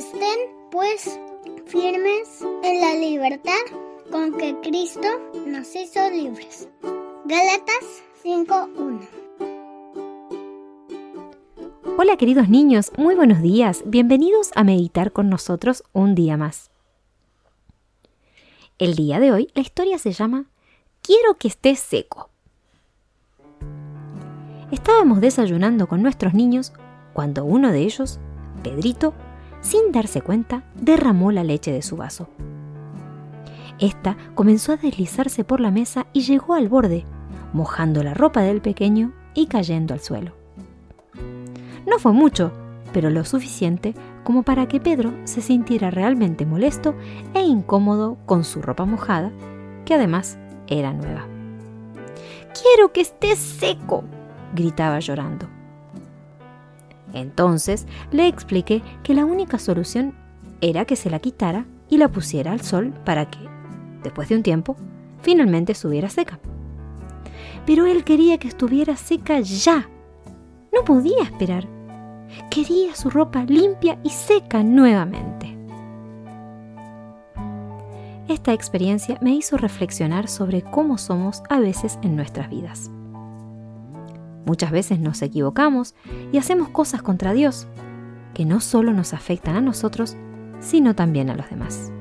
Estén pues firmes en la libertad con que Cristo nos hizo libres. Gálatas 5.1 Hola queridos niños, muy buenos días, bienvenidos a meditar con nosotros un día más. El día de hoy la historia se llama Quiero que estés seco. Estábamos desayunando con nuestros niños cuando uno de ellos, Pedrito, sin darse cuenta, derramó la leche de su vaso. Esta comenzó a deslizarse por la mesa y llegó al borde, mojando la ropa del pequeño y cayendo al suelo. No fue mucho, pero lo suficiente como para que Pedro se sintiera realmente molesto e incómodo con su ropa mojada, que además era nueva. Quiero que estés seco, gritaba llorando. Entonces le expliqué que la única solución era que se la quitara y la pusiera al sol para que, después de un tiempo, finalmente estuviera seca. Pero él quería que estuviera seca ya. No podía esperar. Quería su ropa limpia y seca nuevamente. Esta experiencia me hizo reflexionar sobre cómo somos a veces en nuestras vidas. Muchas veces nos equivocamos y hacemos cosas contra Dios que no solo nos afectan a nosotros, sino también a los demás.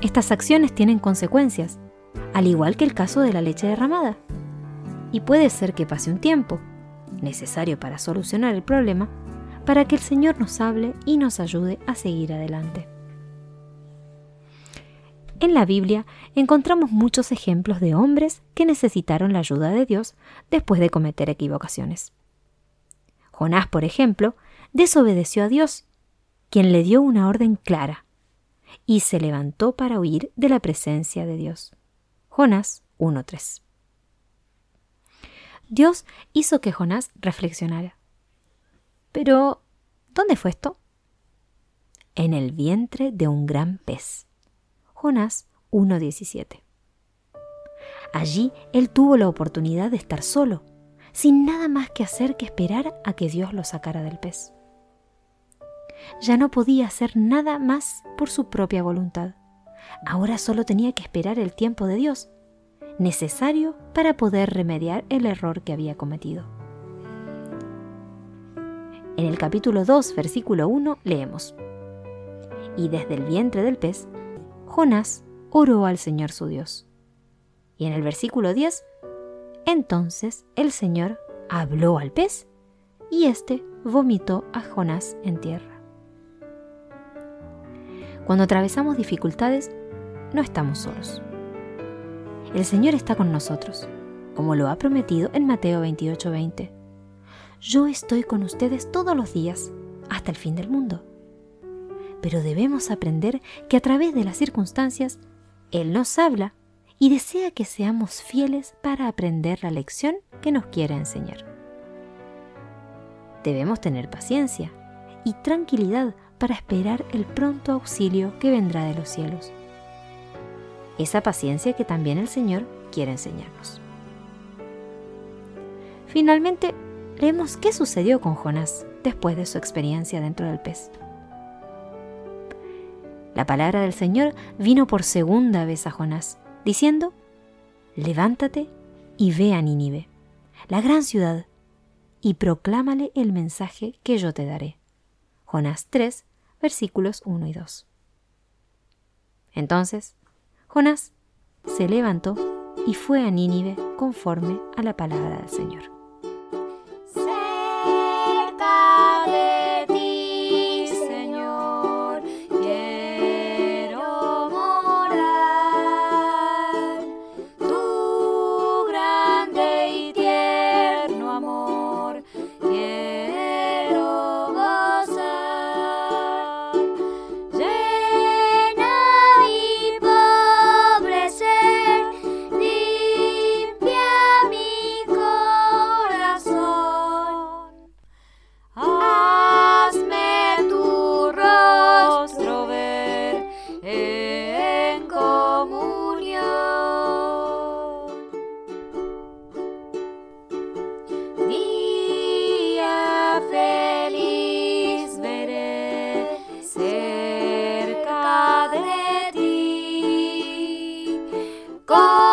Estas acciones tienen consecuencias, al igual que el caso de la leche derramada. Y puede ser que pase un tiempo, necesario para solucionar el problema, para que el Señor nos hable y nos ayude a seguir adelante. En la Biblia encontramos muchos ejemplos de hombres que necesitaron la ayuda de Dios después de cometer equivocaciones. Jonás, por ejemplo, desobedeció a Dios, quien le dio una orden clara, y se levantó para huir de la presencia de Dios. Jonás 1.3. Dios hizo que Jonás reflexionara. Pero, ¿dónde fue esto? En el vientre de un gran pez. Jonás 1.17. Allí él tuvo la oportunidad de estar solo, sin nada más que hacer que esperar a que Dios lo sacara del pez. Ya no podía hacer nada más por su propia voluntad. Ahora solo tenía que esperar el tiempo de Dios, necesario para poder remediar el error que había cometido. En el capítulo 2, versículo 1, leemos, Y desde el vientre del pez Jonás oró al Señor su Dios. Y en el versículo 10, entonces el Señor habló al pez y éste vomitó a Jonás en tierra. Cuando atravesamos dificultades, no estamos solos. El Señor está con nosotros, como lo ha prometido en Mateo 28:20. Yo estoy con ustedes todos los días, hasta el fin del mundo pero debemos aprender que a través de las circunstancias Él nos habla y desea que seamos fieles para aprender la lección que nos quiere enseñar. Debemos tener paciencia y tranquilidad para esperar el pronto auxilio que vendrá de los cielos. Esa paciencia que también el Señor quiere enseñarnos. Finalmente, leemos qué sucedió con Jonás después de su experiencia dentro del pez. La palabra del Señor vino por segunda vez a Jonás, diciendo, Levántate y ve a Nínive, la gran ciudad, y proclámale el mensaje que yo te daré. Jonás 3, versículos 1 y 2. Entonces, Jonás se levantó y fue a Nínive conforme a la palabra del Señor. こう